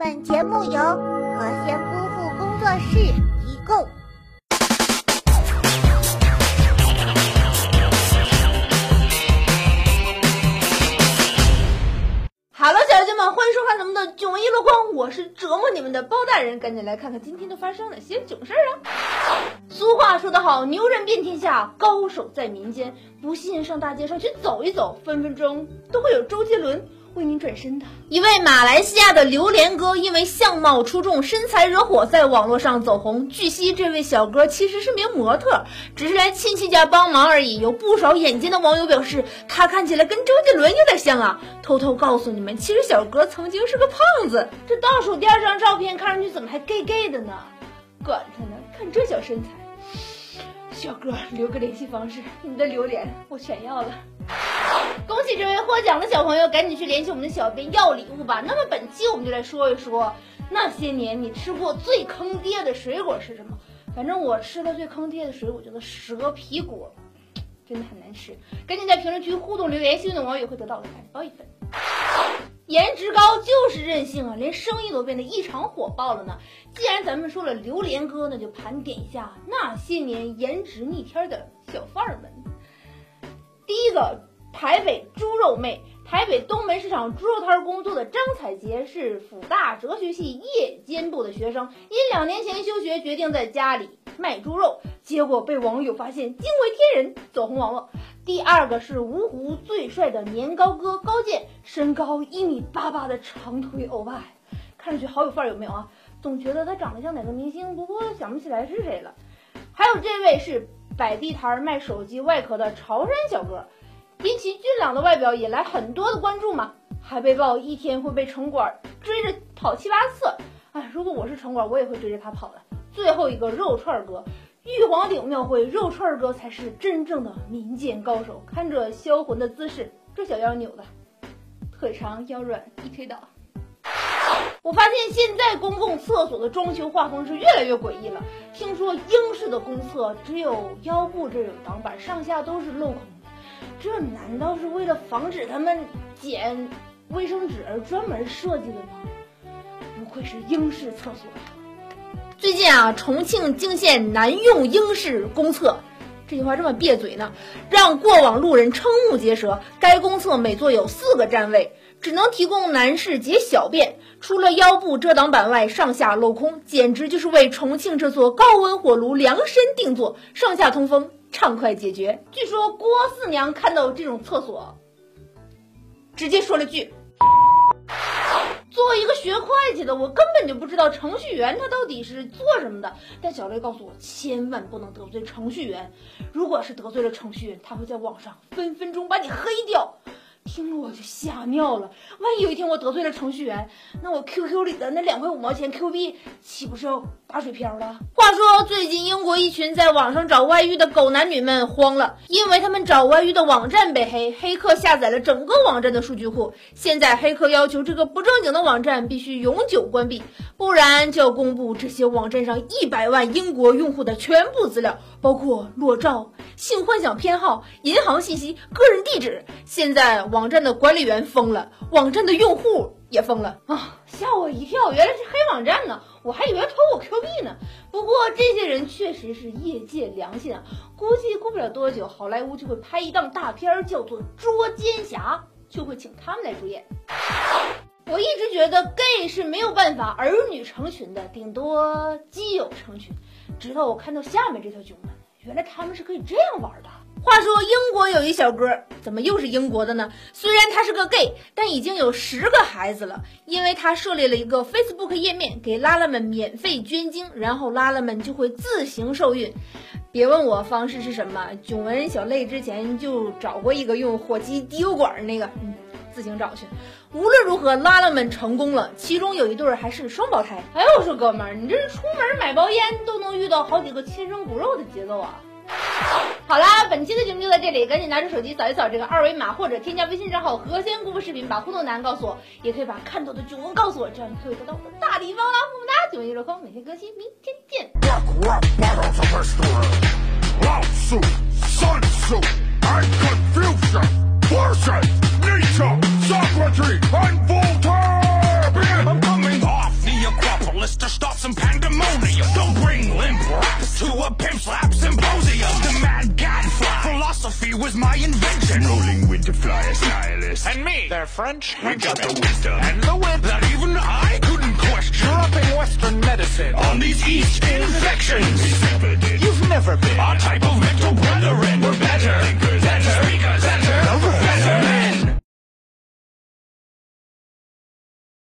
本节目由何仙夫妇工作室提供。哈喽，小姐姐们，欢迎收看咱们的囧一箩筐，我是折磨你们的包大人，赶紧来看看今天都发生了些囧事啊！俗话说得好，牛人遍天下，高手在民间。不信上大街上去走一走，分分钟都会有周杰伦为您转身的。一位马来西亚的榴莲哥，因为相貌出众、身材惹火，在网络上走红。据悉，这位小哥其实是名模特，只是来亲戚家帮忙而已。有不少眼尖的网友表示，他看起来跟周杰伦有点像啊。偷偷告诉你们，其实小哥曾经是个胖子。这倒数第二张照片看上去怎么还 gay gay 的呢？管他呢，看这小身材。小哥，留个联系方式，你的榴莲我全要了。恭喜这位获奖的小朋友，赶紧去联系我们的小编要礼物吧。那么本期我们就来说一说那些年你吃过最坑爹的水果是什么？反正我吃的最坑爹的水果，叫做蛇皮果，真的很难吃。赶紧在评论区互动留言，幸运的网友会得到我的感包一份。颜值高就是任性啊，连生意都变得异常火爆了呢。既然咱们说了榴莲哥，那就盘点一下那些年颜值逆天的小贩儿们。第一个，台北猪肉妹，台北东门市场猪肉摊工作的张彩杰是辅大哲学系夜间部的学生，因两年前休学，决定在家里卖猪肉，结果被网友发现，惊为天人，走红网络。第二个是芜湖最帅的年糕哥高健，身高一米八八的长腿欧巴，看上去好有范儿，有没有啊？总觉得他长得像哪个明星，不过想不起来是谁了。还有这位是摆地摊卖手机外壳的潮汕小哥，因其俊朗的外表引来很多的关注嘛，还被曝一天会被城管追着跑七八次。哎，如果我是城管，我也会追着他跑的。最后一个肉串哥。玉皇顶庙会肉串哥才是真正的民间高手，看着销魂的姿势，这小腰扭的，腿长腰软，一推倒。我发现现在公共厕所的装修画风是越来越诡异了。听说英式的公厕只有腰部这有挡板，上下都是镂空，这难道是为了防止他们捡卫生纸而专门设计的吗？不愧是英式厕所！最近啊，重庆惊现男用英式公厕，这句话这么别嘴呢，让过往路人瞠目结舌。该公厕每座有四个站位，只能提供男士解小便，除了腰部遮挡板外，上下镂空，简直就是为重庆这座高温火炉量身定做，上下通风，畅快解决。据说郭四娘看到这种厕所，直接说了句。作为一个学会计的，我根本就不知道程序员他到底是做什么的。但小雷告诉我，千万不能得罪程序员，如果是得罪了程序员，他会在网上分分钟把你黑掉。听了我就吓尿了，万一有一天我得罪了程序员，那我 QQ 里的那两块五毛钱 Q 币岂不是要打水漂了？话说最近英国一群在网上找外遇的狗男女们慌了，因为他们找外遇的网站被黑，黑客下载了整个网站的数据库。现在黑客要求这个不正经的网站必须永久关闭，不然就要公布这些网站上一百万英国用户的全部资料，包括裸照、性幻想偏好、银行信息、个人地址。现在。网站的管理员疯了，网站的用户也疯了啊！吓我一跳，原来是黑网站呢，我还以为偷我 Q 币呢。不过这些人确实是业界良心啊，估计过不了多久，好莱坞就会拍一档大片儿叫做《捉奸侠》，就会请他们来主演。我一直觉得 gay 是没有办法儿女成群的，顶多基友成群。直到我看到下面这条评论，原来他们是可以这样玩的。话说英国有一小哥，怎么又是英国的呢？虽然他是个 gay，但已经有十个孩子了。因为他设立了一个 Facebook 页面，给拉拉们免费捐精，然后拉拉们就会自行受孕。别问我方式是什么，囧文小泪之前就找过一个用火鸡滴油管那个，自行找去。无论如何，拉拉们成功了，其中有一对还是双胞胎。哎呦，我说哥们儿，你这是出门买包烟都能遇到好几个亲生骨肉的节奏啊！好啦，本期的节目就在这里，赶紧拿出手机扫一扫这个二维码，或者添加微信账号“何仙姑父视频”，把互动答案告诉我，也可以把看到的囧文告诉我，这样你可以得到大礼包啦！么么哒，九一热空，每天更新，明天见。was my invention. Rolling with the flyer stylist. And me, they're French. We got the wisdom. And the wit that even I couldn't question. Dropping Western medicine on these East infections. You've never been our type of mental brethren. We're better.